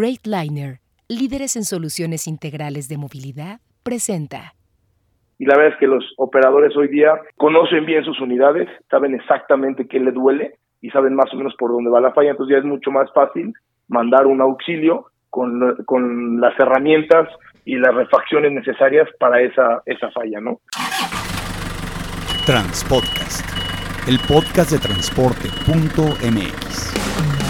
Freightliner, líderes en soluciones integrales de movilidad, presenta. Y la verdad es que los operadores hoy día conocen bien sus unidades, saben exactamente qué le duele y saben más o menos por dónde va la falla, entonces ya es mucho más fácil mandar un auxilio con, con las herramientas y las refacciones necesarias para esa, esa falla, ¿no? Transpodcast, el podcast de transporte.mx.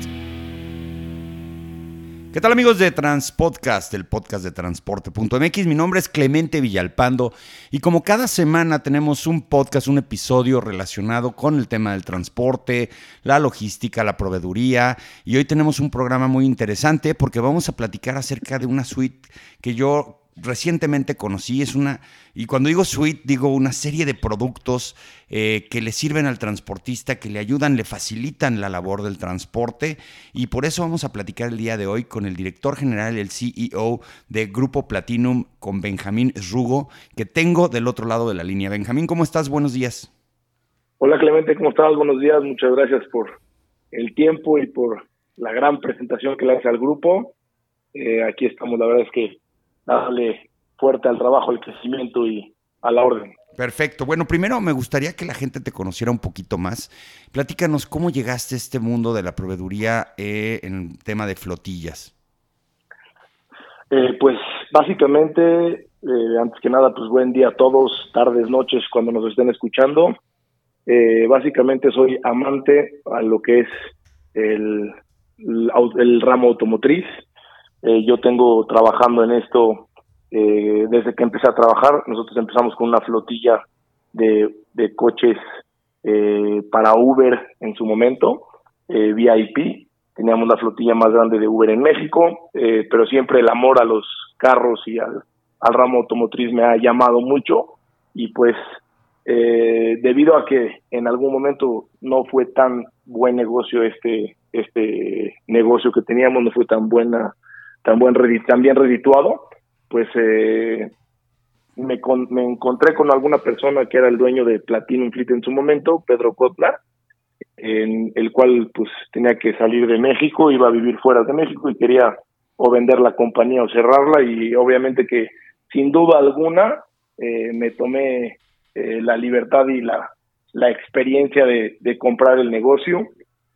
¿Qué tal amigos de Transpodcast, el podcast de transporte.mx? Mi nombre es Clemente Villalpando y como cada semana tenemos un podcast, un episodio relacionado con el tema del transporte, la logística, la proveeduría y hoy tenemos un programa muy interesante porque vamos a platicar acerca de una suite que yo recientemente conocí. Es una, y cuando digo suite, digo una serie de productos eh, que le sirven al transportista, que le ayudan, le facilitan la labor del transporte. Y por eso vamos a platicar el día de hoy con el director general, el CEO de Grupo Platinum, con Benjamín Rugo, que tengo del otro lado de la línea. Benjamín, ¿cómo estás? Buenos días. Hola Clemente, ¿cómo estás? Buenos días. Muchas gracias por el tiempo y por la gran presentación que le hace al grupo. Eh, aquí estamos, la verdad es que darle fuerte al trabajo, al crecimiento y a la orden. Perfecto. Bueno, primero me gustaría que la gente te conociera un poquito más. Platícanos cómo llegaste a este mundo de la proveeduría eh, en el tema de flotillas. Eh, pues básicamente, eh, antes que nada, pues buen día a todos, tardes, noches, cuando nos estén escuchando. básicamente soy amante a lo que es el, el ramo automotriz. Eh, yo tengo trabajando en esto eh, desde que empecé a trabajar. Nosotros empezamos con una flotilla de, de coches eh, para Uber en su momento, VIP. Teníamos la flotilla más grande de Uber en México, pero siempre el amor a los carros y al, al ramo automotriz me ha llamado mucho y pues debido a que en algún momento no fue tan buen negocio este este negocio que teníamos no fue tan buena tan, buen, tan bien redituado, pues eh, me, me encontré con alguna persona que era el dueño de Platinum Fleet en su momento, Pedro Kotler, en el cual pues tenía que salir de México, iba a vivir fuera de México y quería o vender la compañía o cerrarla y obviamente que sin duda alguna eh, me tomé eh, la libertad y la, la experiencia de, de comprar el negocio.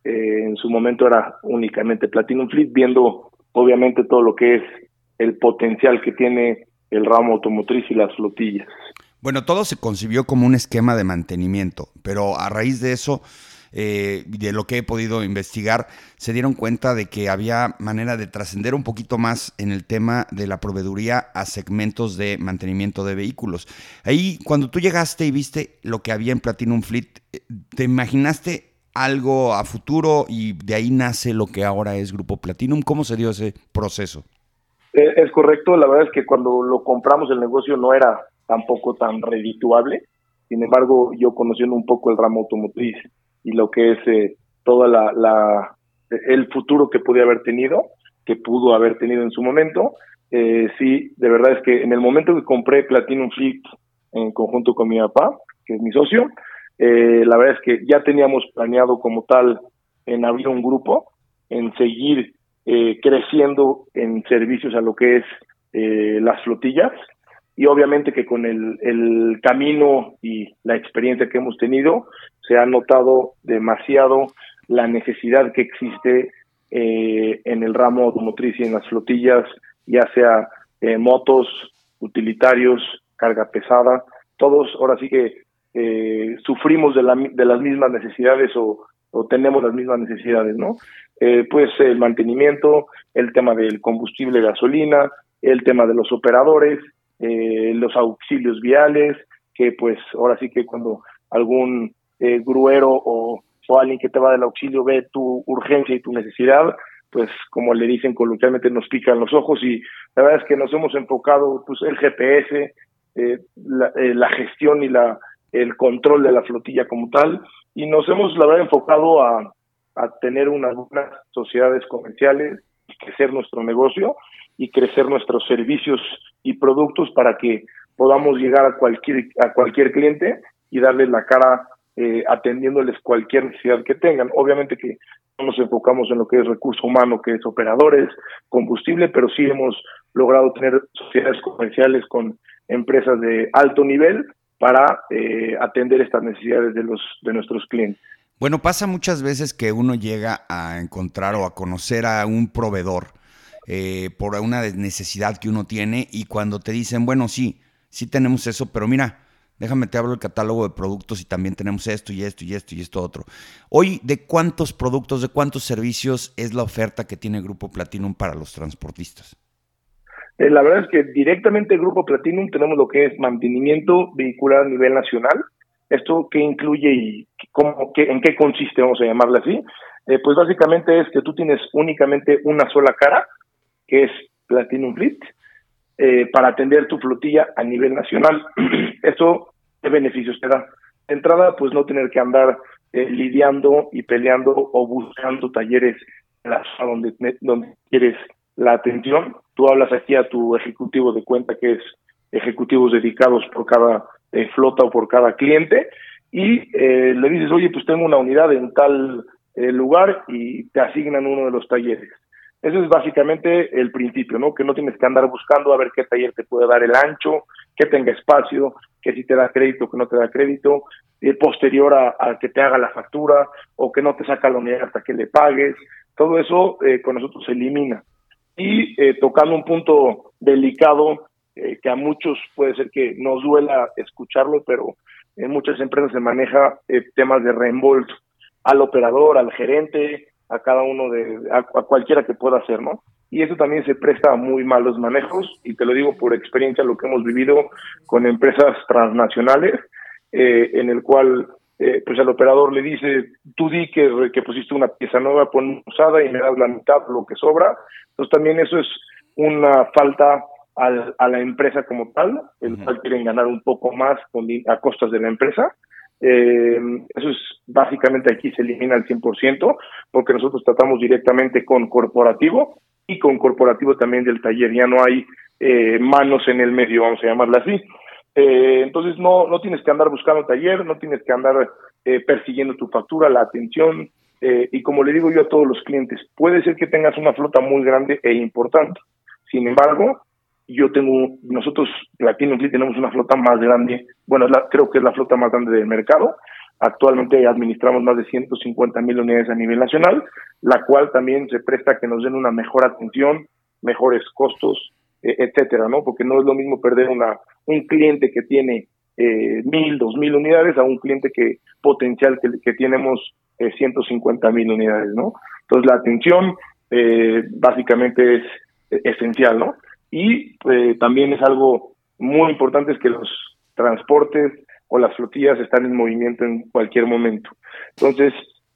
en su momento era únicamente Platinum Fleet, viendo obviamente todo lo que es el potencial que tiene el ramo automotriz y las flotillas. Bueno, todo se concibió como un esquema de mantenimiento, pero a raíz de eso, eh, de lo que he podido investigar, se dieron cuenta de que había manera de trascender un poquito más en el tema de la proveeduría a segmentos de mantenimiento de vehículos. Ahí, cuando tú llegaste y viste lo que había en Platinum Fleet, eh, ¿te imaginaste algo a futuro y de ahí nace lo que ahora es Grupo Platinum. ¿Cómo se dio ese proceso? Eh, es correcto, la verdad es que cuando lo compramos el negocio no era tampoco tan redituable. Sin embargo, yo conociendo un poco el ramo automotriz y lo que es eh, toda la, el futuro que podía haber tenido, que pudo haber tenido en su momento, eh, sí, de verdad es que en el momento que compré Platinum Fleet en conjunto con mi papá, que es mi socio, eh, la verdad es que ya teníamos planeado como tal en abrir un grupo, en seguir eh, creciendo en servicios a lo que es eh, las flotillas. Y obviamente que con el, el camino y la experiencia que hemos tenido se ha notado demasiado la necesidad que existe eh, en el ramo automotriz y en las flotillas, ya sea eh, motos, utilitarios, carga pesada, todos ahora sí que eh, sufrimos de, la, de las mismas necesidades o, tenemos las mismas necesidades, ¿no? Eh, pues el mantenimiento, el tema del combustible, gasolina, el tema de los operadores, eh, los auxilios viales, que pues ahora sí que cuando algún eh, gruero o, alguien que te va del auxilio ve tu urgencia y tu necesidad, pues como le dicen coloquialmente nos pican los ojos y la verdad es que nos hemos enfocado pues el GPS, la, gestión y la el control de la flotilla como tal y nos hemos la verdad enfocado a, a tener unas buenas sociedades comerciales, crecer nuestro negocio y crecer nuestros servicios y productos para que podamos llegar a cualquier, a cualquier cliente y darles la cara eh, atendiéndoles cualquier necesidad que tengan. Obviamente que no nos enfocamos en lo que es recurso humano, que es operadores, combustible, pero sí hemos logrado tener sociedades comerciales con empresas de alto nivel para eh, atender estas necesidades de los de nuestros clientes. Bueno, pasa muchas veces que uno llega a encontrar o a conocer a un proveedor eh, por una necesidad que uno tiene y cuando te dicen, bueno, sí, sí tenemos eso, pero mira, déjame te hablo el catálogo de productos y también tenemos esto y esto y esto y esto otro. Hoy, ¿de cuántos productos, de cuántos servicios es la oferta que tiene Grupo Platinum para los transportistas? Eh, la verdad es que directamente Grupo Platinum tenemos lo que es mantenimiento vehicular a nivel nacional, ¿Esto qué incluye y cómo, qué, en qué consiste, vamos a llamarle así? Eh, pues básicamente es que tú tienes únicamente una sola cara, que es Platinum Fleet, eh, para atender tu flotilla a nivel nacional. Esto, ¿qué beneficios te da? De entrada, pues no tener que andar lidiando y peleando o buscando talleres a donde, donde quieres la atención. Tú hablas aquí a tu ejecutivo de cuenta, que es ejecutivos dedicados por cada eh, flota o por cada cliente y eh, le dices, oye, pues tengo una unidad en tal eh, lugar y te asignan uno de los talleres. Ese es básicamente el principio, ¿no? Que no tienes que andar buscando a ver qué taller te puede dar el ancho, que tenga espacio, que si te da crédito, que no te da crédito, posterior a, que te haga la factura o que no te saca la unidad hasta que le pagues. Todo eso con nosotros se elimina. Y tocando un punto delicado eh, que a muchos puede ser que nos duela escucharlo, pero en muchas empresas se maneja eh, temas de reembolso al operador, al gerente, a cada uno de, a, cualquiera que pueda hacer, ¿no? Y eso también se presta a muy malos manejos, y te lo digo por experiencia, lo que hemos vivido con empresas transnacionales, eh, en el cual pues el operador le dice, tú di que, que pusiste una pieza nueva, pon usada y me das la mitad lo que sobra. Entonces también eso es una falta al, a la empresa como tal, el cual quieren ganar un poco más a costas de la empresa. Eh, eso es básicamente aquí se elimina al 100% porque nosotros tratamos directamente con corporativo y con corporativo también del taller. Ya no hay eh, manos en el medio, vamos a llamarla así. Eh, entonces no, no tienes que andar buscando taller, no tienes que andar eh, persiguiendo tu factura, la atención. Eh, y como le digo yo a todos los clientes, puede ser que tengas una flota muy grande e importante. Sin embargo, yo tengo, nosotros, Platinum Fleet, tenemos una flota más grande, bueno, creo que es la flota más grande del mercado. Actualmente administramos más de 150 mil unidades a nivel nacional, la cual también se presta a que nos den una mejor atención, mejores costos, etcétera, ¿no? Porque no es lo mismo perder una un cliente que tiene eh, mil, dos mil unidades a un cliente que potencial que, que tenemos eh, 150 mil unidades, ¿no? Entonces la atención eh, básicamente es esencial, ¿no? Y eh, también es algo muy importante es que los transportes o las flotillas están en movimiento en cualquier momento. Entonces,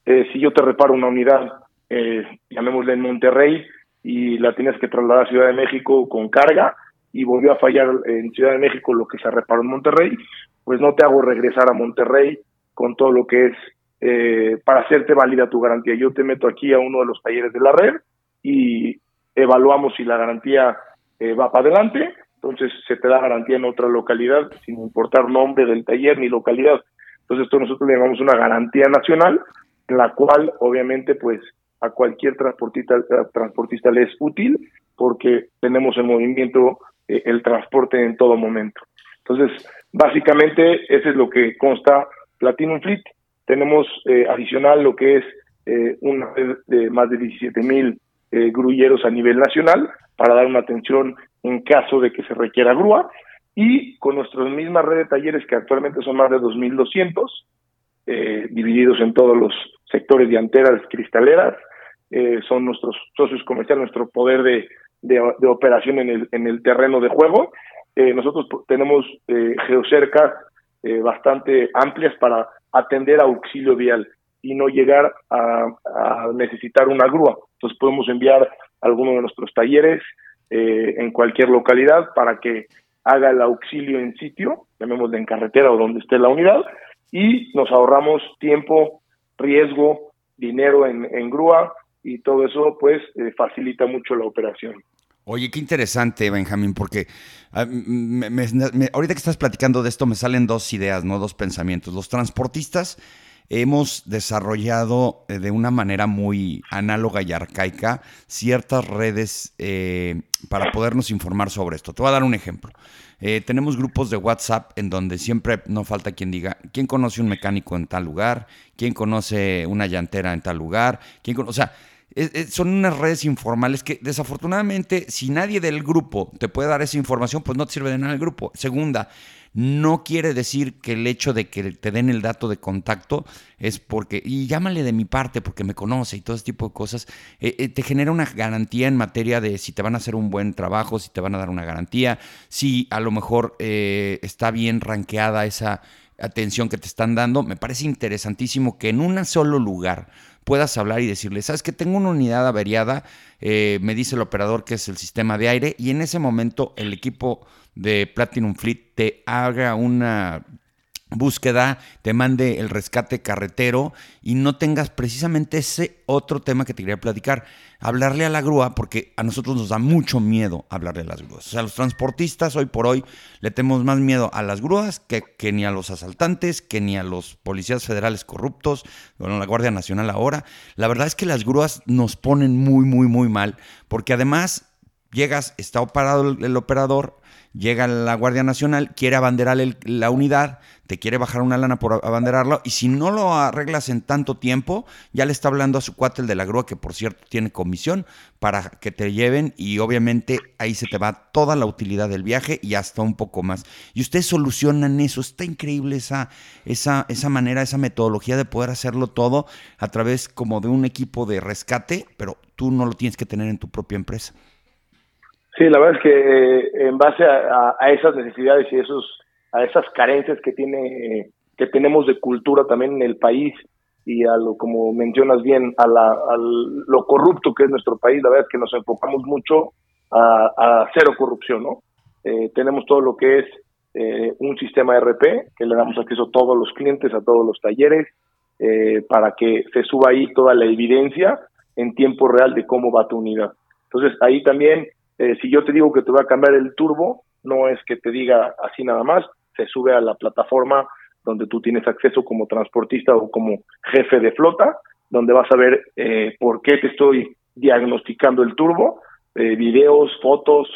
eh, si yo te reparo una unidad, eh, llamémosle en Monterrey, y la tienes que trasladar a Ciudad de México con carga, y volvió a fallar en Ciudad de México lo que se reparó en Monterrey, pues no te hago regresar a Monterrey con todo lo que es eh, para hacerte válida tu garantía. Yo te meto aquí a uno de los talleres de la red y evaluamos si la garantía eh, va para adelante, entonces se te da garantía en otra localidad sin importar nombre del taller ni localidad. Entonces esto nosotros le llamamos una garantía nacional, la cual obviamente pues a cualquier transportista, transportista le es útil porque tenemos en movimiento eh, el transporte en todo momento. Entonces, básicamente eso es lo que consta Platinum Fleet. Tenemos eh, adicional lo que es una de más de 17 mil grulleros a nivel nacional, para dar una atención en caso de que se requiera grúa y con nuestra misma red de talleres que actualmente son más de 2.200 eh, divididos en todos los sectores de anteras cristaleras eh, son nuestros socios comerciales nuestro poder de, de, operación en el, en el terreno de juego. Eh, nosotros tenemos eh, geocercas eh, bastante amplias para atender auxilio vial y no llegar a, a necesitar una grúa. Entonces podemos enviar alguno de nuestros talleres eh, en cualquier localidad para que haga el auxilio en sitio, llamémosle en carretera o donde esté la unidad, y nos ahorramos tiempo, riesgo, dinero en, grúa y todo eso pues eh, facilita mucho la operación. Oye, qué interesante, Benjamín, porque ah, ahorita que estás platicando de esto me salen dos ideas, ¿no? Dos pensamientos. Los transportistas hemos desarrollado eh, de una manera muy análoga y arcaica ciertas redes eh, para podernos informar sobre esto. Te voy a dar un ejemplo. Eh, tenemos grupos de WhatsApp en donde siempre no falta quien diga, ¿quién conoce un mecánico en tal lugar? ¿Quién conoce una llantera en tal lugar? ¿Quién o sea, son unas redes informales que desafortunadamente si nadie del grupo te puede dar esa información, pues no te sirve de nada el grupo. Segunda, no quiere decir que el hecho de que te den el dato de contacto es porque, y llámale de mi parte porque me conoce y todo ese tipo de cosas, eh, eh, te genera una garantía en materia de si te van a hacer un buen trabajo, si te van a dar una garantía, si a lo mejor eh, está bien ranqueada esa atención que te están dando. Me parece interesantísimo que en un solo lugar puedas hablar y decirle, sabes que tengo una unidad averiada, eh, me dice el operador que es el sistema de aire, y en ese momento el equipo de Platinum Fleet te haga una búsqueda, te mande el rescate carretero y no tengas precisamente ese otro tema que te quería platicar. Hablarle a la grúa, porque a nosotros nos da mucho miedo hablarle a las grúas. O sea, los transportistas hoy por hoy le tenemos más miedo a las grúas que, que ni a los asaltantes, que ni a los policías federales corruptos, bueno, la Guardia Nacional ahora. La verdad es que las grúas nos ponen muy, muy, muy mal, porque además llegas, está operado el, operador, llega la Guardia Nacional, quiere abanderar la unidad, te quiere bajar una lana por abanderarlo, y si no lo arreglas en tanto tiempo, ya le está hablando a su cuate el de la grúa, que por cierto tiene comisión, para que te lleven, y obviamente ahí se te va toda la utilidad del viaje y hasta un poco más. Y ustedes solucionan eso, está increíble esa, esa, esa manera, esa metodología de poder hacerlo todo a través como de un equipo de rescate, pero tú no lo tienes que tener en tu propia empresa. Sí, la verdad es que eh, en base a, esas necesidades y esos a esas carencias que tiene que tenemos de cultura también en el país y a lo como mencionas bien a, la, lo corrupto que es nuestro país, la verdad es que nos enfocamos mucho a, cero corrupción, ¿no? Eh, tenemos todo lo que es eh, un sistema RP que le damos acceso a todos los clientes, a todos los talleres, para que se suba ahí toda la evidencia en tiempo real de cómo va tu unidad. Entonces ahí también eh, si yo te digo que te voy a cambiar el turbo, no es que te diga así nada más, se sube a la plataforma donde tú tienes acceso como transportista o como jefe de flota, donde vas a ver eh, por qué te estoy diagnosticando el turbo, eh, videos, fotos,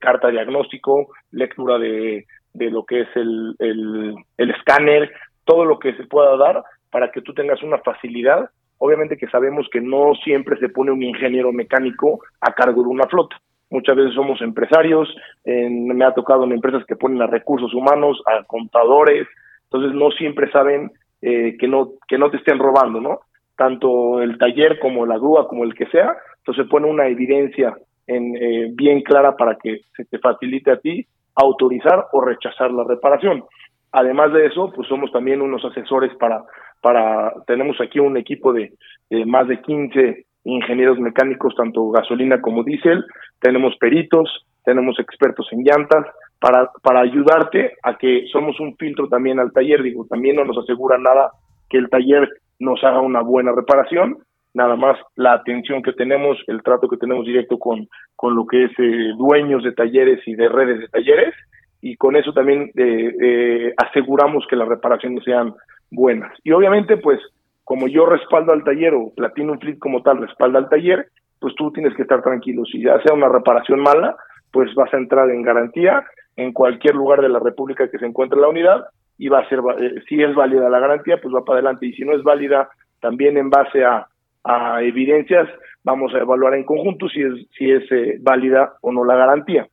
carta diagnóstico, lectura de, de lo que es el, el, el escáner, todo lo que se pueda dar para que tú tengas una facilidad. Obviamente que sabemos que no siempre se pone un ingeniero mecánico a cargo de una flota muchas veces somos empresarios, me ha tocado en empresas que ponen a recursos humanos, a contadores, entonces no siempre saben eh, que no que no te estén robando, ¿no? Tanto el taller como la grúa, como el que sea, entonces pone una evidencia en, eh, bien clara para que se te facilite a ti autorizar o rechazar la reparación. Además de eso, pues somos también unos asesores para, para tenemos aquí un equipo de, de más de 15 ingenieros mecánicos, tanto gasolina como diésel, tenemos peritos, tenemos expertos en llantas, para, para ayudarte a que somos un filtro también al taller, digo, también no nos asegura nada que el taller nos haga una buena reparación, nada más la atención que tenemos, el trato que tenemos directo con, con lo que es eh, dueños de talleres y de redes de talleres, y con eso también eh, eh, aseguramos que las reparaciones sean buenas. Y obviamente, pues, como yo respaldo al taller o Platinum Fleet como tal respalda al taller, pues tú tienes que estar tranquilo. Si ya sea una reparación mala, pues vas a entrar en garantía en cualquier lugar de la República que se encuentre la unidad y va a ser, eh, si es válida la garantía, pues va para adelante. Y si no es válida, también en base a, a evidencias, vamos a evaluar en conjunto si es, si es eh, válida o no la garantía.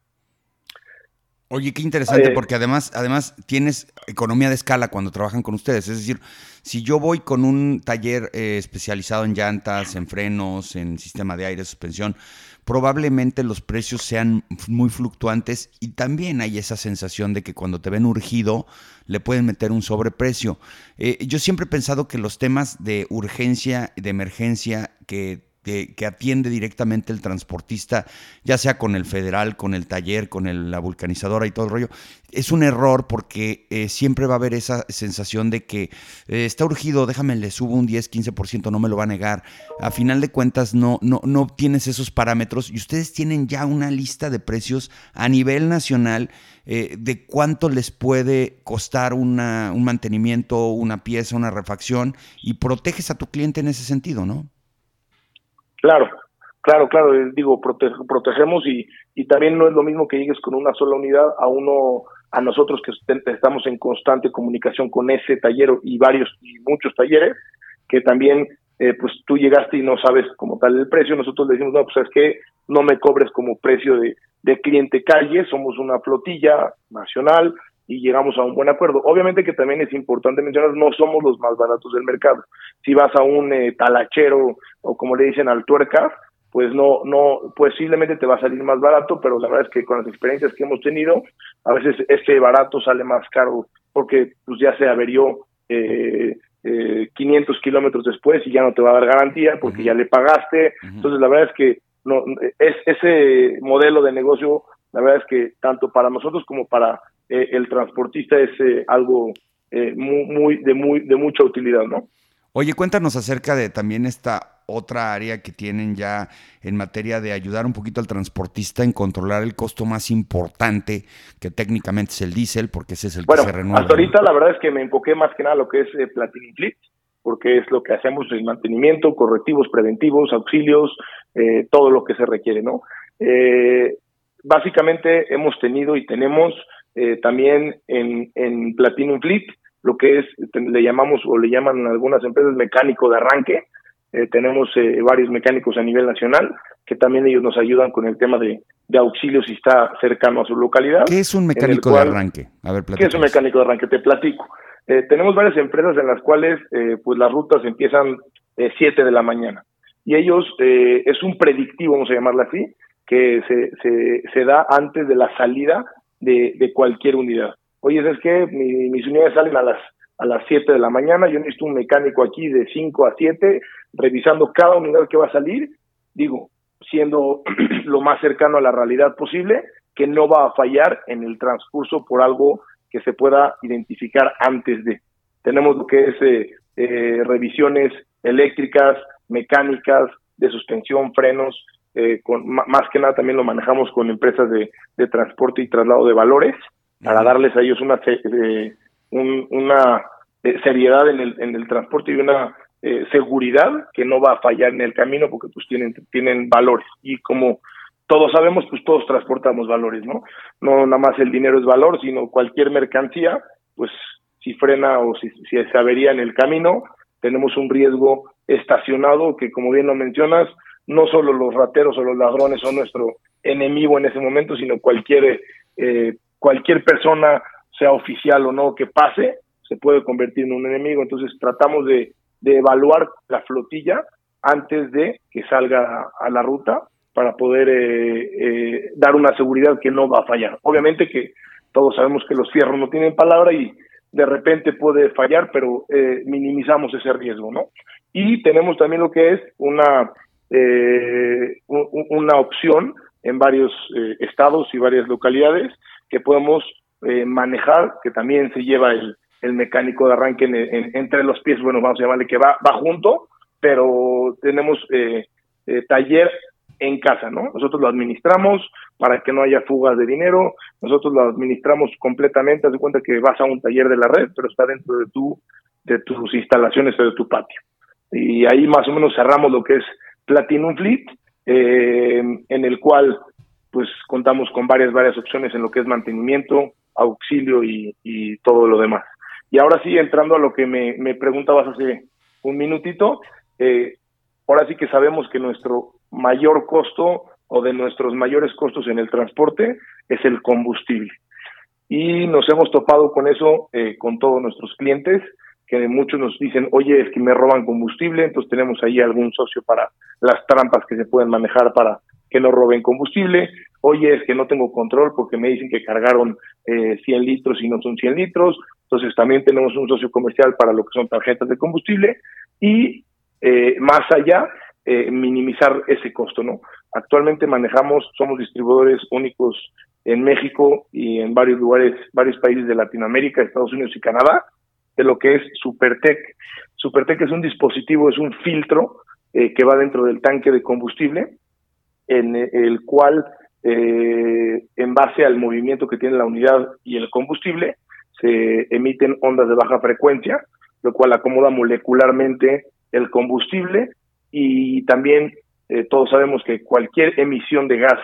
Oye, qué interesante, porque además, además tienes economía de escala cuando trabajan con ustedes. Es decir, si yo voy con un taller eh, especializado en llantas, en frenos, en sistema de aire, suspensión, probablemente los precios sean muy fluctuantes y también hay esa sensación de que cuando te ven urgido le pueden meter un sobreprecio. Eh, yo siempre he pensado que los temas de urgencia, de emergencia, que que, atiende directamente el transportista, ya sea con el federal, con el taller, con la vulcanizadora y todo el rollo, es un error porque eh, siempre va a haber esa sensación de que eh, está urgido, déjame, le subo un 10, 15%, no me lo va a negar. A final de cuentas no, no, no tienes esos parámetros y ustedes tienen ya una lista de precios a nivel nacional eh, de cuánto les puede costar una, un mantenimiento, una pieza, una refacción y proteges a tu cliente en ese sentido, ¿no? Claro, claro, claro, eh, digo, protegemos y, y también no es lo mismo que llegues con una sola unidad a uno, a nosotros que estamos en constante comunicación con ese taller y varios y muchos talleres, que también eh, pues tú llegaste y no sabes como tal el precio, nosotros le decimos, no, pues es que no me cobres como precio de, de cliente calle, somos una flotilla nacional, y llegamos a un buen acuerdo. Obviamente que también es importante mencionar, no somos los más baratos del mercado. Si vas a un eh, talachero o como le dicen al tuerca, pues no, no, posiblemente te va a salir más barato, pero la verdad es que con las experiencias que hemos tenido, a veces ese barato sale más caro porque pues ya se averió eh, eh, 500 kilómetros después y ya no te va a dar garantía porque ya le pagaste. Entonces la verdad es que no, es, ese modelo de negocio, la verdad es que tanto para nosotros como para eh, el transportista es eh, algo eh, muy, muy, de, muy, de mucha utilidad, ¿no? Oye, cuéntanos acerca de también esta otra área que tienen ya en materia de ayudar un poquito al transportista en controlar el costo más importante, que técnicamente es el diésel, porque ese es el que se renueva. Hasta ahorita la verdad es que me enfoqué más que nada a lo que es Platinum Fleet, porque es lo que hacemos en mantenimiento, correctivos preventivos, auxilios, todo lo que se requiere, ¿no? básicamente hemos tenido y tenemos eh, también en, en Platinum Fleet, lo que es, le llamamos o le llaman algunas empresas mecánico de arranque. Eh, tenemos eh, varios mecánicos a nivel nacional que también ellos nos ayudan con el tema de, de auxilio si está cercano a su localidad. ¿Qué es un mecánico de arranque? A ver, ¿Qué es un mecánico de arranque? Te platico. tenemos varias empresas en las cuales pues las rutas empiezan 7 de la mañana y ellos es un predictivo, vamos a llamarlo así, que se, se, se da antes de la salida de, cualquier unidad. Oye, es que mis unidades salen a las a las 7 de la mañana, yo necesito un mecánico aquí de 5 a 7, revisando cada unidad que va a salir, digo, siendo lo más cercano a la realidad posible, que no va a fallar en el transcurso por algo que se pueda identificar antes de. Tenemos lo que es eh, eh, revisiones eléctricas, mecánicas, de suspensión, frenos, eh, con, más que nada también lo manejamos con empresas de, de transporte y traslado de valores para darles a ellos una eh, una eh, seriedad en el, en el transporte y una eh, seguridad que no va a fallar en el camino porque pues tienen tienen valores. Y como todos sabemos pues todos transportamos valores no no nada más el dinero es valor sino cualquier mercancía pues si frena o si, si se avería en el camino tenemos un riesgo estacionado que como bien lo mencionas no solo los rateros o los ladrones son nuestro enemigo en ese momento, sino cualquier, eh, cualquier persona, sea oficial o no, que pase, se puede convertir en un enemigo. Entonces tratamos de, de evaluar la flotilla antes de que salga a la ruta para poder eh, eh, dar una seguridad que no va a fallar. Obviamente que todos sabemos que los fierros no tienen palabra y de repente puede fallar, pero minimizamos ese riesgo, ¿no? Y tenemos también lo que es una eh, una opción en varios eh, estados y varias localidades que podemos eh, manejar, que también se lleva el, el mecánico de arranque entre los pies, bueno, vamos a llamarle que va, va junto, pero tenemos eh, eh, taller en casa, ¿no? Nosotros lo administramos para que no haya fugas de dinero, nosotros lo administramos completamente, haz de cuenta que vas a un taller de la red, pero está dentro de tu de tus instalaciones o de tu patio. Y ahí más o menos cerramos lo que es Platinum Fleet, eh, en el cual pues contamos con varias, varias opciones en lo que es mantenimiento, auxilio y, todo lo demás. Y ahora sí, entrando a lo que me, me preguntabas hace un minutito, eh, ahora sí que sabemos que nuestro mayor costo o de nuestros mayores costos en el transporte es el combustible. Y nos hemos topado con eso eh, con todos nuestros clientes que muchos nos dicen, oye, es que me roban combustible, entonces tenemos ahí algún socio para las trampas que se pueden manejar para que no roben combustible, oye, es que no tengo control porque me dicen que cargaron eh, 100 litros y no son 100 litros, entonces también tenemos un socio comercial para lo que son tarjetas de combustible y eh, más allá eh, minimizar ese costo, ¿no? Actualmente manejamos, somos distribuidores únicos en México y en varios lugares, varios países de Latinoamérica, Estados Unidos y Canadá, de lo que es Supertech. Supertech es un dispositivo, es un filtro eh, que va dentro del tanque de combustible, en el cual, eh, en base al movimiento que tiene la unidad y el combustible, se emiten ondas de baja frecuencia, lo cual acomoda molecularmente el combustible y también eh, todos sabemos que cualquier emisión de gas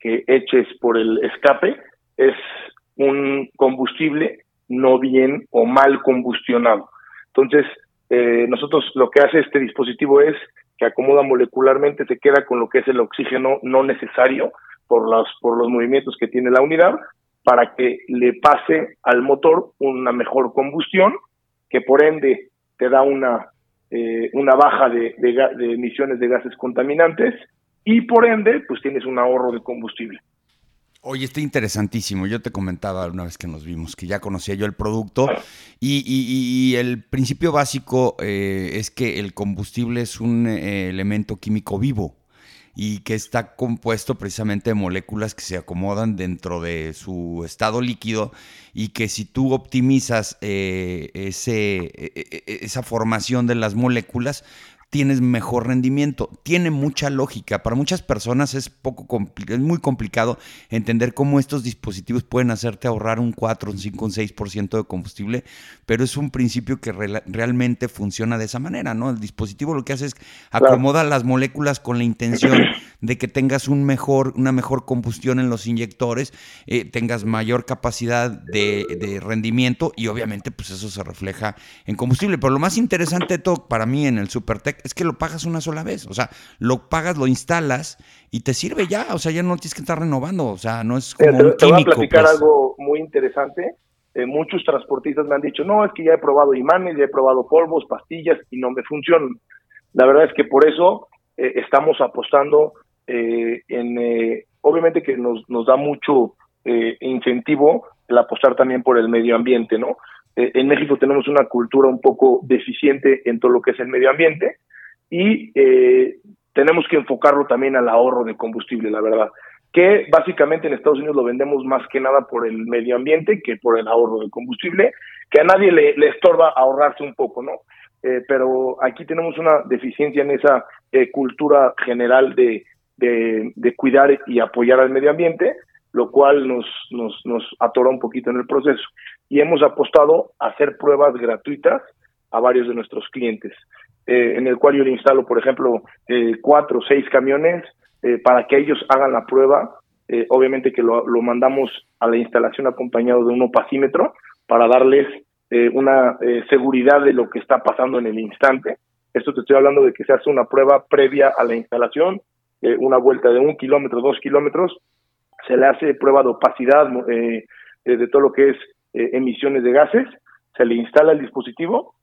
que eches por el escape es un combustible no bien o mal combustionado. Entonces, eh, nosotros lo que hace este dispositivo es que acomoda molecularmente, se queda con lo que es el oxígeno no necesario por los, por los movimientos que tiene la unidad, para que le pase al motor una mejor combustión, que por ende te da una eh, una baja de, de, emisiones de gases contaminantes y por ende, pues tienes un ahorro de combustible. Oye, está interesantísimo. Yo te comentaba una vez que nos vimos que ya conocía yo el producto y, y, el principio básico eh, es que el combustible es un eh, elemento químico vivo y que está compuesto precisamente de moléculas que se acomodan dentro de su estado líquido y que si tú optimizas eh, ese, e, e, e, esa formación de las moléculas, tienes mejor rendimiento. Tiene mucha lógica. Para muchas personas es, poco es muy complicado entender cómo estos dispositivos pueden hacerte ahorrar un 4, un 5, un 6% de combustible, pero es un principio que realmente funciona de esa manera, ¿no? El dispositivo lo que hace es acomoda las moléculas con la intención de que tengas un mejor, una mejor combustión en los inyectores, eh, tengas mayor capacidad de, de rendimiento y obviamente pues eso se refleja en combustible. Pero lo más interesante de todo para mí en el SuperTech es que lo pagas una sola vez. O sea, lo pagas, lo instalas y te sirve ya. O sea, ya no tienes que estar renovando. O sea, no es como un químico. Te voy a platicar pues. algo muy interesante. Eh, muchos transportistas me han dicho, no, es que ya he probado imanes, ya he probado polvos, pastillas y no me funcionan. La verdad es que por eso eh, estamos apostando eh, en, obviamente que nos, nos da mucho incentivo el apostar también por el medio ambiente, ¿no? en México tenemos una cultura un poco deficiente en todo lo que es el medio ambiente y eh, tenemos que enfocarlo también al ahorro de combustible, la verdad. Que básicamente en Estados Unidos lo vendemos más que nada por el medio ambiente que por el ahorro de combustible, que a nadie le, estorba ahorrarse un poco, ¿no? Eh, pero aquí tenemos una deficiencia en esa eh, cultura general de, de, de, cuidar y apoyar al medio ambiente, lo cual nos, nos, nos atora un poquito en el proceso. Y hemos apostado a hacer pruebas gratuitas a varios de nuestros clientes. Eh, en el cual yo le instalo, por ejemplo, eh, cuatro o seis camiones eh, para que ellos hagan la prueba. obviamente que lo, mandamos a la instalación acompañado de un opacímetro para darles una seguridad de lo que está pasando en el instante. Esto te estoy hablando de que se hace una prueba previa a la instalación, una vuelta de un kilómetro, dos kilómetros, se le hace prueba de opacidad de todo lo que es emisiones de gases, se le instala el dispositivo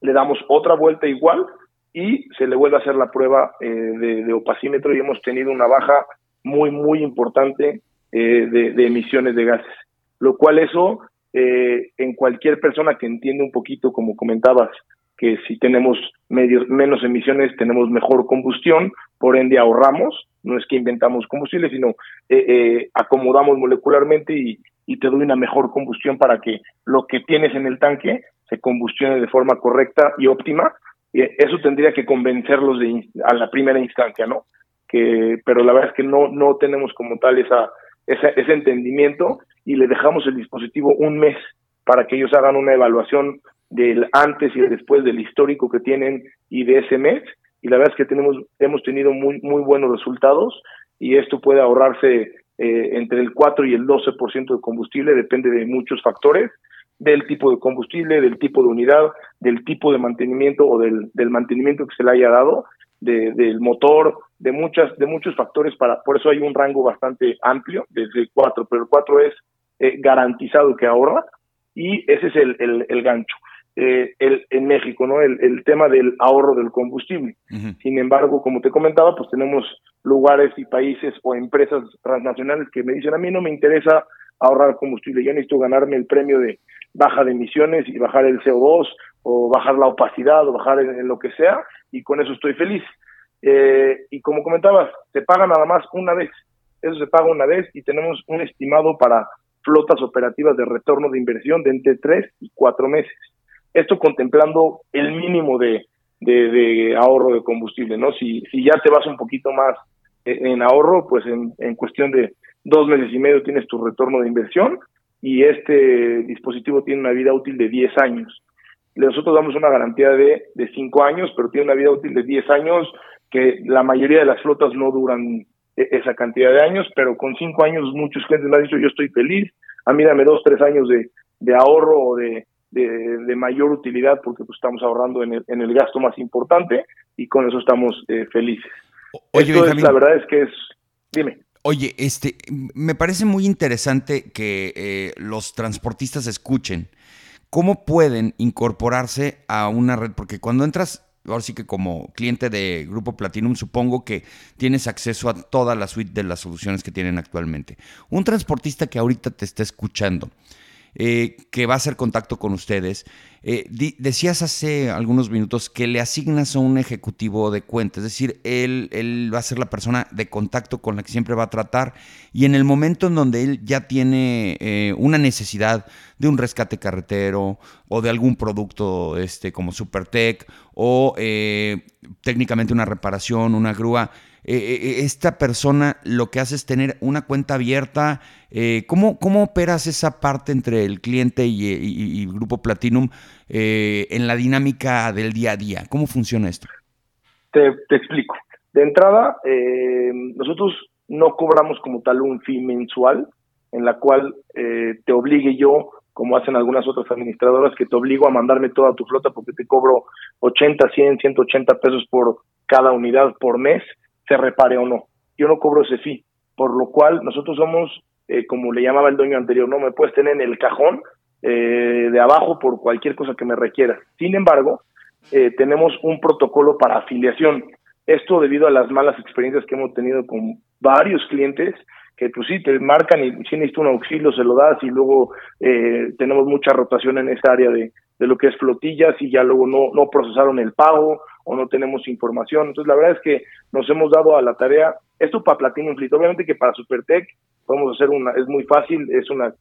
le damos otra vuelta igual y se le vuelve a hacer la prueba eh, de, opacímetro y hemos tenido una baja muy, muy importante eh, de, emisiones de gases. Lo cual eso, eh, en cualquier persona que entiende un poquito, como comentabas, que si tenemos menos emisiones tenemos mejor combustión, por ende ahorramos, no es que inventamos combustible, sino acomodamos molecularmente y te doy una mejor combustión para que lo que tienes en el tanque se combustione de forma correcta y óptima. Y eso tendría que convencerlos de, a la primera instancia, ¿no? Que, pero la verdad es que no, no tenemos como tal esa, ese entendimiento y le dejamos el dispositivo un mes para que ellos hagan una evaluación del antes y el después del histórico que tienen y de ese mes. Y la verdad es que tenemos, hemos tenido muy, muy buenos resultados y esto puede ahorrarse eh, entre el 4 y el 12% de combustible, depende de muchos factores del tipo de combustible, del tipo de unidad, del tipo de mantenimiento o del, del mantenimiento que se le haya dado, de, del motor, de muchas, de muchos factores para, por eso hay un rango bastante amplio, desde 4, pero el 4 es eh, garantizado que ahorra, y ese es el, el, el gancho. Eh, el, en México, ¿no? El, el, tema del ahorro del combustible. Sin embargo, como te comentaba, pues tenemos lugares y países o empresas transnacionales que me dicen, a mí no me interesa ahorrar combustible, yo necesito ganarme el premio de baja de emisiones y bajar el CO2 o bajar la opacidad o bajar en, lo que sea y con eso estoy feliz. Eh, y como comentabas, se paga nada más una vez. Eso se paga una vez y tenemos un estimado para flotas operativas de retorno de inversión de entre tres y cuatro meses. Esto contemplando el mínimo de, de, ahorro de combustible, ¿no? Si, si ya te vas un poquito más en ahorro, pues en, en cuestión de dos meses y medio tienes tu retorno de inversión y este dispositivo tiene una vida útil de 10 años. Nosotros damos una garantía de, de 5 años, pero tiene una vida útil de 10 años que la mayoría de las flotas no duran e, esa cantidad de años, pero con 5 años muchos clientes me han dicho yo estoy feliz, a mí dame 2, 3 años de, de ahorro o de, de, mayor utilidad porque pues, estamos ahorrando en el, en el gasto más importante y con eso estamos eh, felices. Oye, la verdad es que es, dime. Oye, este, me parece muy interesante que eh, los transportistas escuchen cómo pueden incorporarse a una red, porque cuando entras, ahora sí que como cliente de Grupo Platinum, supongo que tienes acceso a toda la suite de las soluciones que tienen actualmente. Un transportista que ahorita te está escuchando, eh, que va a hacer contacto con ustedes. Eh, decías hace algunos minutos que le asignas a un ejecutivo de cuenta, es decir, él, él, va a ser la persona de contacto con la que siempre va a tratar y en el momento en donde él ya tiene eh, una necesidad de un rescate carretero o de algún producto este, como Supertech o técnicamente una reparación, una grúa, eh, eh, esta persona lo que hace es tener una cuenta abierta. Eh, ¿cómo, ¿Cómo operas esa parte entre el cliente y, Grupo Platinum en la dinámica del día a día? ¿Cómo funciona esto? Te, explico. De entrada, nosotros no cobramos como tal un fee mensual en la cual te obligue yo como hacen algunas otras administradoras, que te obligo a mandarme toda tu flota porque te cobro 80, 100, 180 pesos por cada unidad por mes se repare o no. Yo no cobro ese fee, por lo cual nosotros somos, eh, como le llamaba el dueño anterior, no me puedes tener en el cajón eh, de abajo por cualquier cosa que me requiera. Sin embargo, eh, tenemos un protocolo para afiliación. Esto debido a las malas experiencias que hemos tenido con varios clientes que pues sí, te marcan y si necesitas un auxilio se lo das y luego tenemos mucha rotación en esa área de, de lo que es flotillas y ya luego no, no procesaron el pago o no tenemos información. Entonces, la verdad es que nos hemos dado a la tarea, esto para Platinum Fleet, obviamente que para Supertech podemos hacer una, es muy fácil, es una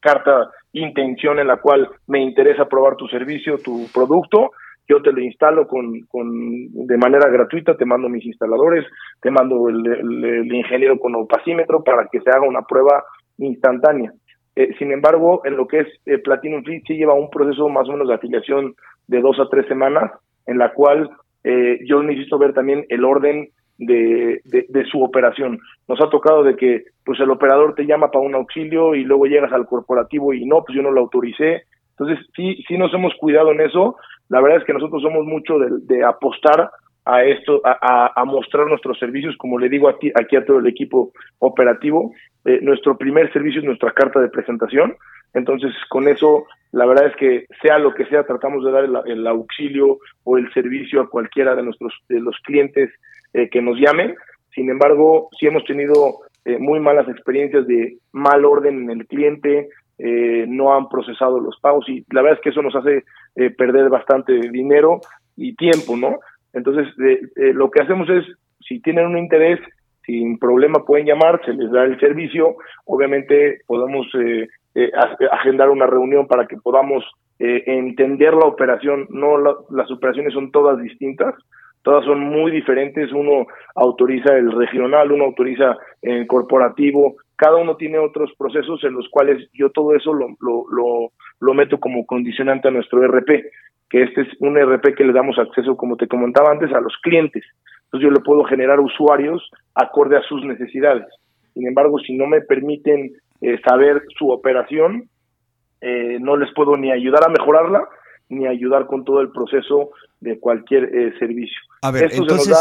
carta intención en la cual me interesa probar tu servicio, tu producto, yo te lo instalo con, con de manera gratuita, te mando mis instaladores, te mando el, ingeniero con opacímetro para que se haga una prueba instantánea. Eh, sin embargo, en lo que es eh, Platinum Fleet sí lleva un proceso más o menos de afiliación de dos a tres semanas, en la cual eh, yo necesito ver también el orden de, de, su operación. Nos ha tocado de que pues el operador te llama para un auxilio y luego llegas al corporativo y no, pues yo no lo autoricé. Entonces, sí, sí nos hemos cuidado en eso. La verdad es que nosotros somos mucho de, apostar a esto, a, a, mostrar nuestros servicios, como le digo aquí, aquí a todo el equipo operativo. Eh, nuestro primer servicio es nuestra carta de presentación. Entonces, con eso, la verdad es que sea lo que sea, tratamos de dar el, auxilio o el servicio a cualquiera de nuestros de los clientes eh, que nos llamen. Sin embargo, sí hemos tenido eh, muy malas experiencias de mal orden en el cliente, no han procesado los pagos y la verdad es que eso nos hace perder bastante dinero y tiempo, ¿no? Entonces, lo que hacemos es, si tienen un interés, sin problema pueden llamar, se les da el servicio, obviamente podemos eh, eh, agendar una reunión para que podamos eh, entender la operación, no las operaciones son todas distintas, todas son muy diferentes, uno autoriza el regional, uno autoriza el corporativo, cada uno tiene otros procesos en los cuales yo todo eso lo, lo, lo, lo meto como condicionante a nuestro RP que este es un RP que le damos acceso, como te comentaba antes, a los clientes. Entonces yo le puedo generar usuarios acorde a sus necesidades. Sin embargo, si no me permiten eh, saber su operación, eh, no les puedo ni ayudar a mejorarla, ni ayudar con todo el proceso de cualquier eh, servicio. A ver, entonces,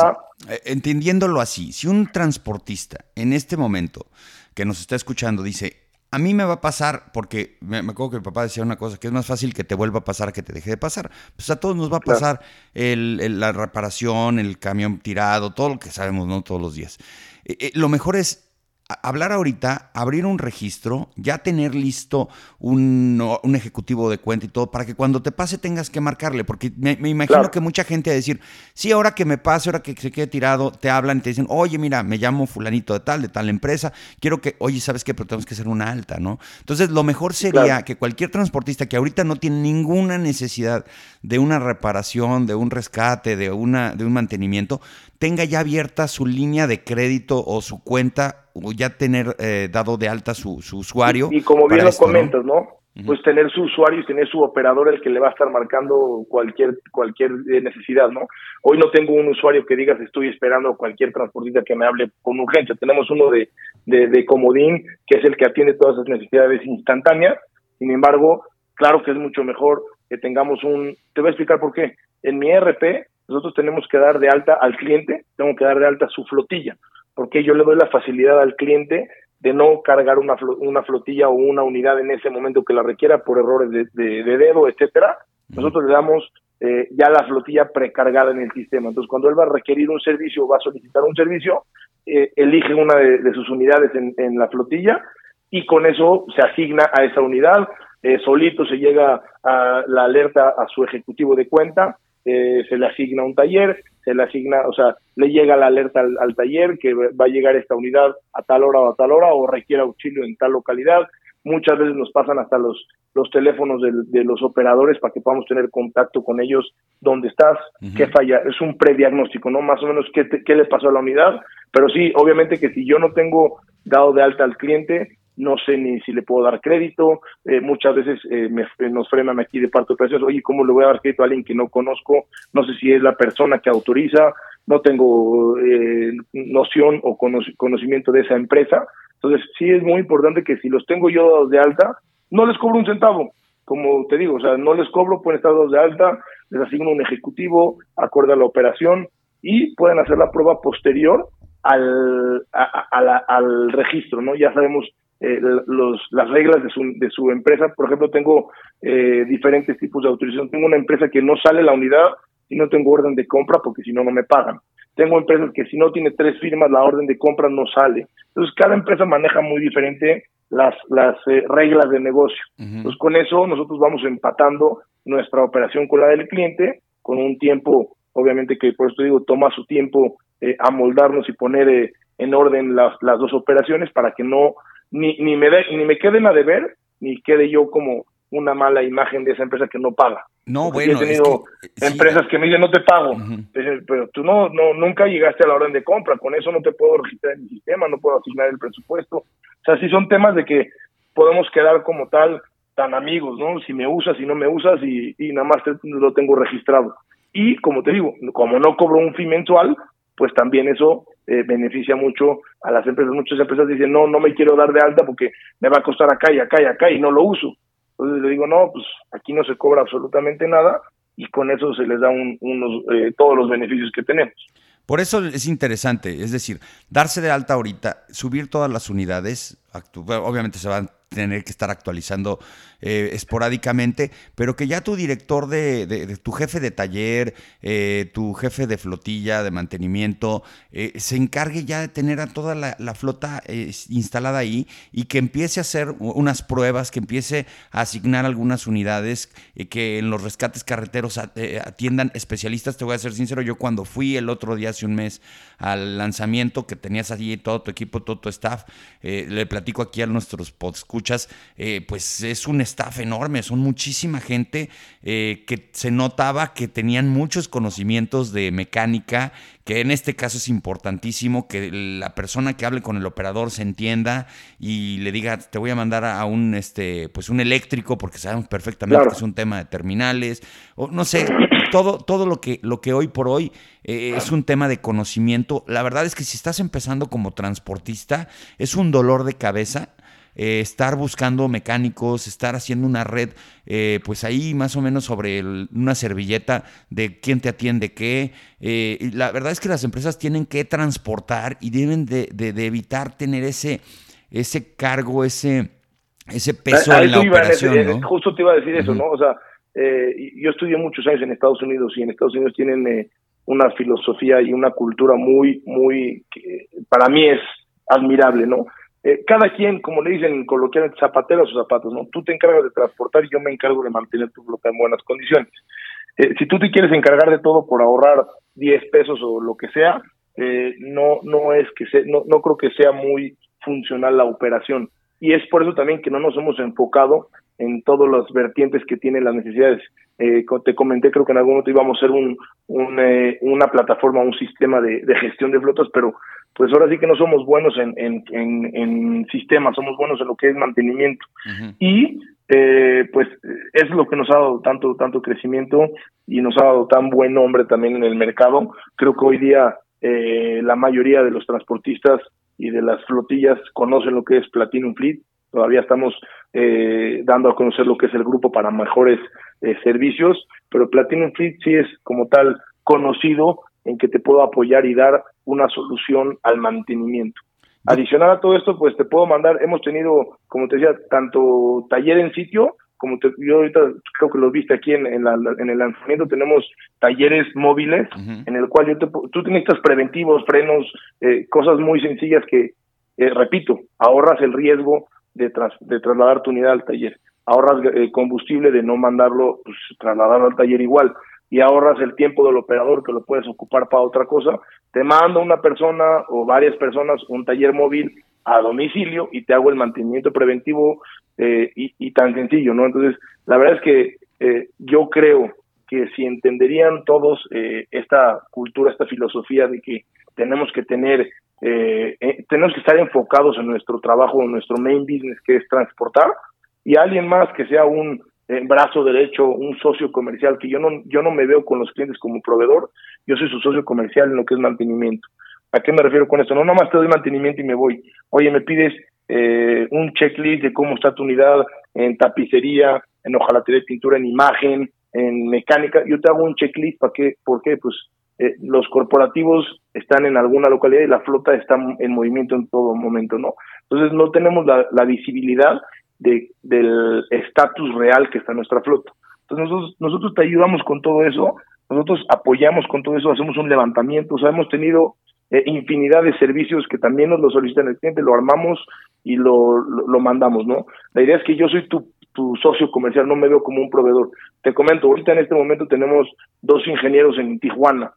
entendiéndolo así, si un transportista en este momento que nos está escuchando dice, a mí me va a pasar, porque me, acuerdo que el papá decía una cosa, que es más fácil que te vuelva a pasar que te deje de pasar. Pues a todos nos va a pasar el, la reparación, el camión tirado, todo lo que sabemos, ¿no? Todos los días. Eh, eh, lo mejor es hablar ahorita, abrir un registro, ya tener listo un, un, ejecutivo de cuenta y todo, para que cuando te pase tengas que marcarle, porque me, imagino que mucha gente va a decir, sí, ahora que me pase, ahora que se quede tirado, te hablan y te dicen, oye, mira, me llamo fulanito de tal, de tal empresa, quiero que, oye, ¿sabes qué? Pero tenemos que hacer una alta, ¿no? Entonces, lo mejor sería que cualquier transportista que ahorita no tiene ninguna necesidad de una reparación, de un rescate, de, una, de un mantenimiento, tenga ya abierta su línea de crédito o su cuenta ya tener eh, dado de alta su, su usuario. Y, como bien lo comentas, ¿no? Pues tener su usuario y tener su operador el que le va a estar marcando cualquier cualquier eh, necesidad, ¿no? Hoy no tengo un usuario que digas estoy esperando cualquier transportista que me hable con urgencia. Tenemos uno de, de, de comodín que es el que atiende todas esas necesidades instantáneas. Sin embargo, claro que es mucho mejor que tengamos un... Te voy a explicar por qué. En mi ERP nosotros tenemos que dar de alta al cliente, tengo que dar de alta su flotilla porque yo le doy la facilidad al cliente de no cargar una, una flotilla o una unidad en ese momento que la requiera por errores de, de, dedo, etcétera. Nosotros le damos eh, ya la flotilla precargada en el sistema. Entonces, cuando él va a requerir un servicio o va a solicitar un servicio, eh, elige una de, sus unidades en, en, la flotilla y con eso se asigna a esa unidad. Eh, solito se llega a la alerta a su ejecutivo de cuenta, se le asigna un taller, se le asigna, o sea, le llega la alerta al, taller que va a llegar esta unidad a tal hora o a tal hora o requiere auxilio en tal localidad. Muchas veces nos pasan hasta los, los teléfonos de, los operadores para que podamos tener contacto con ellos, dónde estás, qué falla. Es un prediagnóstico, ¿no? Más o menos qué, qué le pasó a la unidad. Pero sí, obviamente que si yo no tengo dado de alta al cliente, no sé ni si le puedo dar crédito, eh, muchas veces eh, me, nos frenan aquí de parte de operaciones, oye, ¿cómo le voy a dar crédito a alguien que no conozco? No sé si es la persona que autoriza, no tengo eh, noción o conocimiento de esa empresa. Entonces, sí es muy importante que si los tengo yo de alta, no les cobro un centavo, como te digo, o sea, no les cobro, pueden estar dos de alta, les asigno un ejecutivo, acorde a la operación y pueden hacer la prueba posterior al, al registro, ¿no? Ya sabemos eh, los, las reglas de su, de su empresa. Por ejemplo, tengo eh, diferentes tipos de autorización. Tengo una empresa que no sale la unidad y no tengo orden de compra porque si no, no me pagan. Tengo empresas que si no tiene tres firmas, la orden de compra no sale. Entonces, cada empresa maneja muy diferente las, las eh, reglas de negocio. Entonces, con eso nosotros vamos empatando nuestra operación con la del cliente, con un tiempo, obviamente que por esto digo, toma su tiempo amoldarnos y poner en orden las, las dos operaciones para que no ni, ni, me, de, ni me queden a deber, ni quede yo como una mala imagen de esa empresa que no paga. No, bueno. He tenido empresas que me dicen no te pago, pero tú no, no, nunca llegaste a la orden de compra, con eso no te puedo registrar en mi sistema, no puedo asignar el presupuesto. O sea, sí son temas de que podemos quedar como tal tan amigos, ¿no? Si me usas, si no me usas y, y nada más lo tengo registrado. Y como te digo, como no cobro un fee mensual, pues también eso eh, beneficia mucho a las empresas. Muchas empresas dicen, no, no me quiero dar de alta porque me va a costar acá y acá y acá y no lo uso. Entonces le digo, no, pues aquí no se cobra absolutamente nada y con eso se les da unos, eh, todos los beneficios que tenemos. Por eso es interesante, es decir, darse de alta ahorita, subir todas las unidades, obviamente se van tener que estar actualizando eh, esporádicamente, pero que ya tu director de, tu jefe de taller, eh, tu jefe de flotilla, de mantenimiento, eh, se encargue ya de tener a toda la, flota instalada ahí y que empiece a hacer unas pruebas, que empiece a asignar algunas unidades, que en los rescates carreteros atiendan especialistas. Te voy a ser sincero, yo cuando fui el otro día, hace un mes, al lanzamiento que tenías allí todo tu equipo, todo tu staff, le platico aquí a nuestros podcasts escuchas, eh, pues es un staff enorme, son muchísima gente eh, que se notaba que tenían muchos conocimientos de mecánica, que en este caso es importantísimo que la persona que hable con el operador se entienda y le diga, te voy a mandar a un, este, pues un eléctrico, porque sabemos perfectamente que es un tema de terminales, o no sé, todo, todo lo, que, lo que hoy por hoy eh, es un tema de conocimiento. La verdad es que si estás empezando como transportista, es un dolor de cabeza eh, estar buscando mecánicos, estar haciendo una red, eh, pues ahí más o menos sobre una servilleta de quién te atiende qué. Eh, la verdad es que las empresas tienen que transportar y deben de, evitar tener ese, ese cargo, ese, ese peso en la operación. Justo te iba a decir eso, ¿no? O sea, yo estudié muchos años en Estados Unidos y en Estados Unidos tienen una filosofía y una cultura muy, muy, que para mí es admirable, ¿no? Eh, cada quien, como le dicen coloquialmente, zapatero a sus zapatos, ¿no? Tú te encargas de transportar y yo me encargo de mantener tu flota en buenas condiciones. Eh, si tú te quieres encargar de todo por ahorrar 10 pesos o lo que sea, eh, no, no es que se, no, no creo que sea muy funcional la operación. Y es por eso también que no nos hemos enfocado en todas las vertientes que tienen las necesidades. Eh, te comenté, creo que en algún momento íbamos a ser un, una plataforma, un sistema de, gestión de flotas, pero pues ahora sí que no somos buenos en, en, en, sistemas, somos buenos en lo que es mantenimiento. Y eh, pues es lo que nos ha dado tanto, tanto crecimiento y nos ha dado tan buen nombre también en el mercado. Creo que hoy día eh, la mayoría de los transportistas y de las flotillas conocen lo que es Platinum Fleet. Todavía estamos eh, dando a conocer lo que es el grupo para mejores eh, servicios, pero Platinum Fleet sí es como tal conocido en que te puedo apoyar y dar una solución al mantenimiento. Adicional a todo esto, pues te puedo mandar, hemos tenido, como te decía, tanto taller en sitio, como te, yo ahorita creo que lo viste aquí en, en, el lanzamiento, tenemos talleres móviles en el cual yo te, tú necesitas preventivos, frenos, eh, cosas muy sencillas que, eh, repito, ahorras el riesgo de, de trasladar tu unidad al taller, ahorras eh, combustible de no mandarlo, pues, trasladarlo al taller igual y ahorras el tiempo del operador que lo puedes ocupar para otra cosa, te mando una persona o varias personas un taller móvil a domicilio y te hago el mantenimiento preventivo eh, y, tan sencillo, ¿no? Entonces, la verdad es que eh, yo creo que si entenderían todos eh, esta cultura, esta filosofía de que tenemos que tener, tenemos que estar enfocados en nuestro trabajo, en nuestro main business, que es transportar, y alguien más que sea un en brazo derecho, un socio comercial, que yo no, yo no me veo con los clientes como proveedor, yo soy su socio comercial en lo que es mantenimiento. ¿A qué me refiero con esto? No, nada más te doy mantenimiento y me voy. Oye, me pides eh, un checklist de cómo está tu unidad en tapicería, en hojalatería de pintura, en imagen, en mecánica. Yo te hago un checklist, ¿para qué? ¿Por qué? Pues eh, los corporativos están en alguna localidad y la flota está en movimiento en todo momento, ¿no? Entonces no tenemos la visibilidad de, del estatus real que está nuestra flota. Entonces nosotros, nosotros te ayudamos con todo eso, nosotros apoyamos con todo eso, hacemos un levantamiento, o sea, hemos tenido eh, infinidad de servicios que también nos lo solicitan el cliente, lo armamos y lo, lo, mandamos, ¿no? La idea es que yo soy tu, tu socio comercial, no me veo como un proveedor. Te comento, ahorita en este momento tenemos dos ingenieros en Tijuana,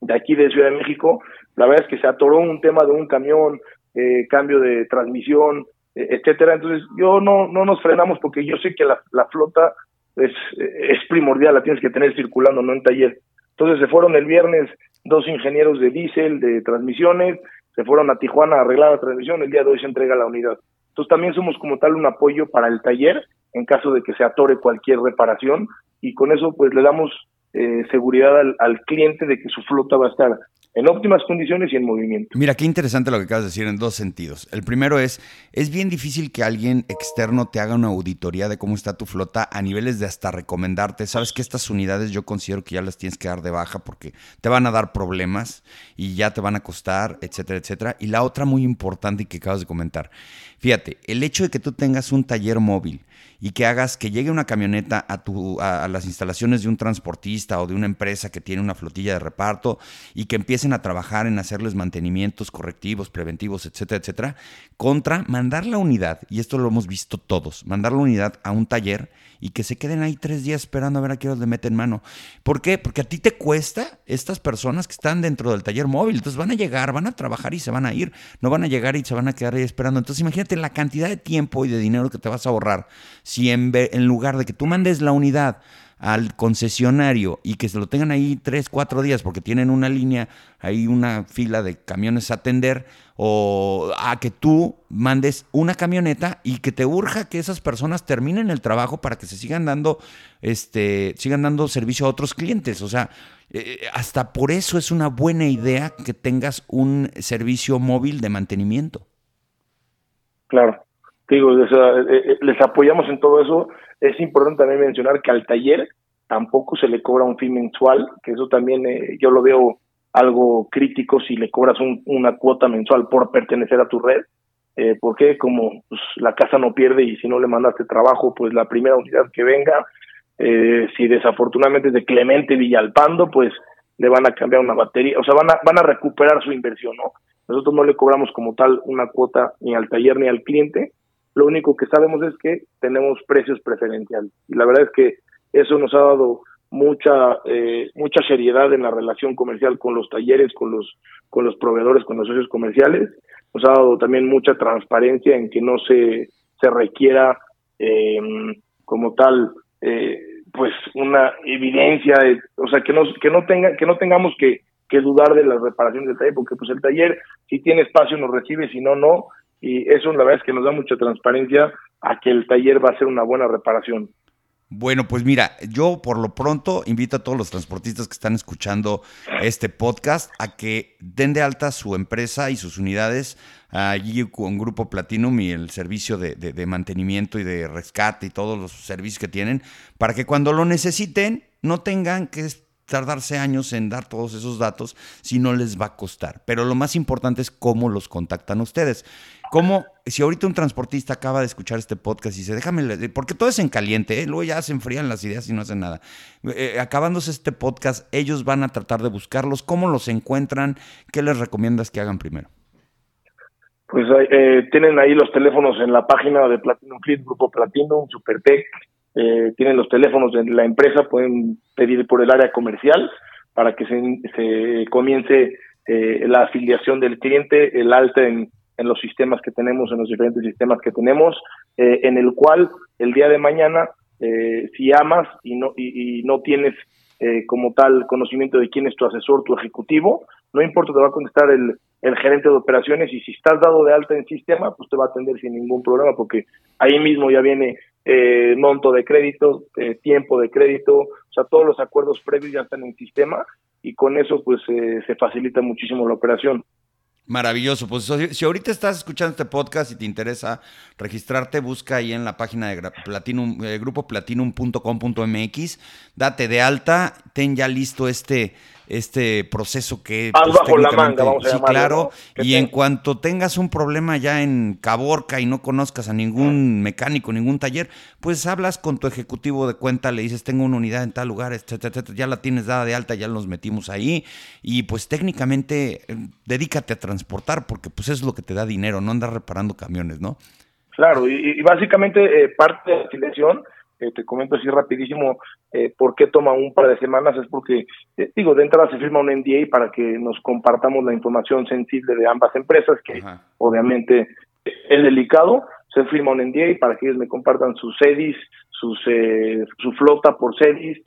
de aquí de Ciudad de México, la verdad es que se atoró un tema de un camión, eh, cambio de transmisión, etcétera. Entonces, yo no, no nos frenamos porque yo sé que la, la flota es, es primordial, la tienes que tener circulando, no en taller. Entonces se fueron el viernes dos ingenieros de diésel, de transmisiones, se fueron a Tijuana a arreglar la transmisión, el día de hoy se entrega la unidad. Entonces también somos como tal un apoyo para el taller en caso de que se atore cualquier reparación y con eso pues le damos eh, seguridad al, al, cliente de que su flota va a estar en óptimas condiciones y en movimiento. Mira, qué interesante lo que acabas de decir en dos sentidos. El primero es, es bien difícil que alguien externo te haga una auditoría de cómo está tu flota a niveles de hasta recomendarte. Sabes que estas unidades yo considero que ya las tienes que dar de baja porque te van a dar problemas y ya te van a costar, etcétera, etcétera. Y la otra muy importante que acabas de comentar. Fíjate, el hecho de que tú tengas un taller móvil y que hagas que llegue una camioneta a, tu, a, las instalaciones de un transportista o de una empresa que tiene una flotilla de reparto y que empiecen a trabajar en hacerles mantenimientos correctivos, preventivos, etcétera, etcétera, contra mandar la unidad, y esto lo hemos visto todos, mandar la unidad a un taller y que se queden ahí tres días esperando a ver a qué hora le meten mano. ¿Por qué? Porque a ti te cuesta estas personas que están dentro del taller móvil, entonces van a llegar, van a trabajar y se van a ir, no van a llegar y se van a quedar ahí esperando. Entonces imagínate la cantidad de tiempo y de dinero que te vas a ahorrar si en, lugar de que tú mandes la unidad al concesionario y que se lo tengan ahí tres, cuatro días porque tienen una línea, hay una fila de camiones a atender, o a que tú mandes una camioneta y que te urja que esas personas terminen el trabajo para que se sigan dando, este, sigan dando servicio a otros clientes. O sea, eh, hasta por eso es una buena idea que tengas un servicio móvil de mantenimiento. Claro digo, eh, eh, les apoyamos en todo eso. Es importante también mencionar que al taller tampoco se le cobra un fin mensual, que eso también eh, yo lo veo algo crítico si le cobras una cuota mensual por pertenecer a tu red, eh, porque como pues, la casa no pierde y si no le mandaste trabajo, pues la primera unidad que venga, eh, si desafortunadamente es de Clemente Villalpando, pues le van a cambiar una batería, o sea, van a, van a recuperar su inversión, ¿no? Nosotros no le cobramos como tal una cuota ni al taller ni al cliente. Lo único que sabemos es que tenemos precios preferenciales. Y la verdad es que eso nos ha dado mucha eh, mucha seriedad en la relación comercial con los talleres, con los con los proveedores, con los socios comerciales. Nos ha dado también mucha transparencia en que no se se requiera eh, como tal eh, pues una evidencia, de, o sea que no que no tenga que no tengamos que, que dudar de la reparación del taller, porque pues el taller si tiene espacio nos recibe, si no no y eso la verdad es que nos da mucha transparencia a que el taller va a ser una buena reparación. Bueno, pues mira, yo por lo pronto invito a todos los transportistas que están escuchando este podcast a que den de alta su empresa y sus unidades allí con Grupo Platinum y el servicio de, de, mantenimiento y de rescate y todos los servicios que tienen, para que cuando lo necesiten no tengan que tardarse años en dar todos esos datos si no les va a costar. Pero lo más importante es cómo los contactan ustedes. ¿Cómo, si ahorita un transportista acaba de escuchar este podcast y dice, déjame, porque todo es en caliente, ¿eh? luego ya se enfrían las ideas y no hacen nada. Eh, acabándose este podcast, ellos van a tratar de buscarlos. ¿Cómo los encuentran? ¿Qué les recomiendas que hagan primero? Pues eh, tienen ahí los teléfonos en la página de Platinum Fleet, Grupo Platinum, Supertech, eh, tienen los teléfonos de la empresa, pueden pedir por el área comercial para que se, comience eh, la afiliación del cliente, el alta en, los sistemas que tenemos, en los diferentes sistemas que tenemos, eh, en el cual el día de mañana, si amas y no, y, no tienes como tal conocimiento de quién es tu asesor, tu ejecutivo, no importa, te va a contestar el, el gerente de operaciones y si estás dado de alta en sistema, pues te va a atender sin ningún problema porque ahí mismo ya viene eh, monto de crédito, eh, tiempo de crédito, o sea, todos los acuerdos previos ya están en sistema y con eso pues eh, se facilita muchísimo la operación. Maravilloso. Pues si ahorita estás escuchando este podcast y te interesa registrarte, busca ahí en la página de Platinum, eh, grupo platinum.com.mx, date de alta, ten ya listo este este proceso que... Pues, bajo la manga, vamos a Sí, claro. Y en cuanto tengas un problema ya en Caborca y no conozcas a ningún mecánico, ningún taller, pues hablas con tu ejecutivo de cuenta, le dices, tengo una unidad en tal lugar, etcétera, ya la tienes dada de alta, ya nos metimos ahí. Y pues técnicamente eh, dedícate a transportar porque pues es lo que te da dinero, no andar reparando camiones, ¿no? Claro, y, básicamente eh, parte de la afiliación eh, te comento así rapidísimo eh, por qué toma un par de semanas, es porque, eh, digo, de entrada se firma un NDA para que nos compartamos la información sensible de ambas empresas, que obviamente es delicado, se firma un NDA para que ellos me compartan sus sedis, sus, su flota por sedis,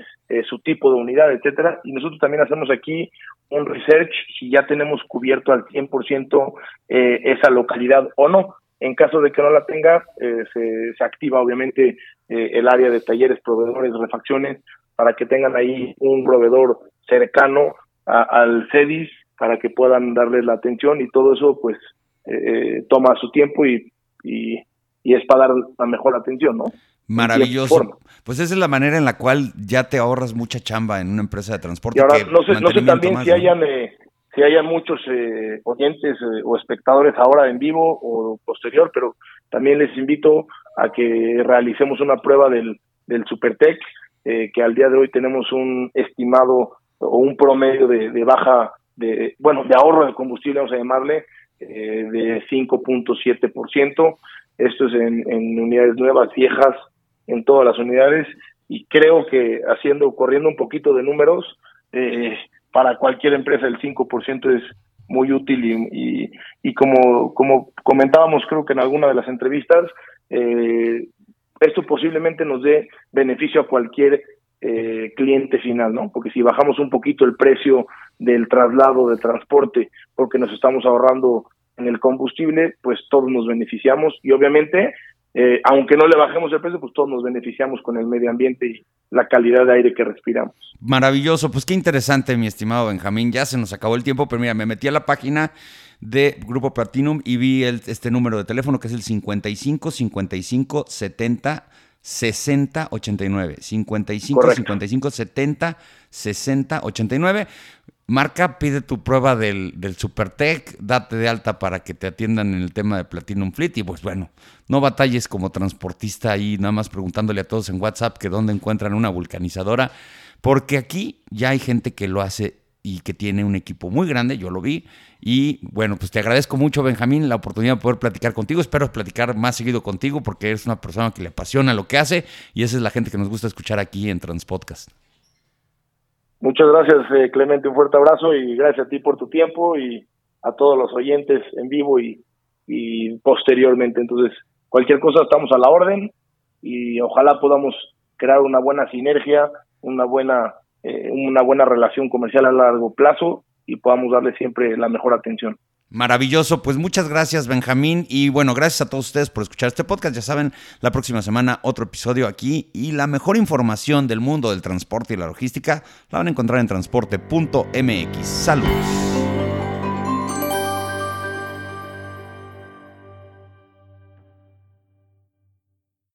su tipo de unidad, etcétera, y nosotros también hacemos aquí un research si ya tenemos cubierto al 100% esa localidad o no. En caso de que no la tenga, se, se activa obviamente eh, el área de talleres, proveedores, refacciones, para que tengan ahí un proveedor cercano al CEDIS para que puedan darles la atención y todo eso pues eh, eh, toma su tiempo y, y, es para dar la mejor atención, ¿no? Maravilloso. Pues esa es la manera en la cual ya te ahorras mucha chamba en una empresa de transporte. Y ahora, no sé, no sé también si hayan si hayan muchos oyentes o espectadores ahora en vivo o posterior, pero también les invito a que realicemos una prueba del, del Supertech, eh, que al día de hoy tenemos un estimado o un promedio de, baja, de bueno, de ahorro de combustible, vamos a llamarle, eh, de 5.7%. Esto es en, en unidades nuevas, viejas, en todas las unidades, y creo que haciendo, corriendo un poquito de números, eh, para cualquier empresa el 5% es muy útil y, y, y, como, como comentábamos creo que en alguna de las entrevistas, eh, esto posiblemente nos dé beneficio a cualquier eh, cliente final, ¿no? Porque si bajamos un poquito el precio del traslado, de transporte, porque nos estamos ahorrando en el combustible, pues todos nos beneficiamos y obviamente, eh, aunque no le bajemos el precio, pues todos nos beneficiamos con el medio ambiente y la calidad de aire que respiramos. Maravilloso, pues qué interesante, mi estimado Benjamín. Ya se nos acabó el tiempo, pero mira, me metí a la página de Grupo Platinum y vi el, este número de teléfono que es el 55 55 70 60 89. 55 55 70 60 89. Marca, pide tu prueba del, del SuperTech, date de alta para que te atiendan en el tema de Platinum Fleet y pues bueno, no batalles como transportista ahí nada más preguntándole a todos en WhatsApp que dónde encuentran una vulcanizadora, porque aquí ya hay gente que lo hace y que tiene un equipo muy grande, yo lo vi. Y bueno, pues te agradezco mucho, Benjamín, la oportunidad de poder platicar contigo. Espero platicar más seguido contigo porque eres una persona que le apasiona lo que hace y esa es la gente que nos gusta escuchar aquí en Transpodcast. Muchas gracias, eh, Clemente. Un fuerte abrazo y gracias a ti por tu tiempo y a todos los oyentes en vivo y, y posteriormente. Entonces, cualquier cosa estamos a la orden y ojalá podamos crear una buena sinergia, una buena eh, una buena relación comercial a largo plazo y podamos darle siempre la mejor atención. Maravilloso, pues muchas gracias Benjamín y bueno, gracias a todos ustedes por escuchar este podcast. Ya saben, la próxima semana otro episodio aquí y la mejor información del mundo del transporte y la logística la van a encontrar en transporte.mx. Saludos.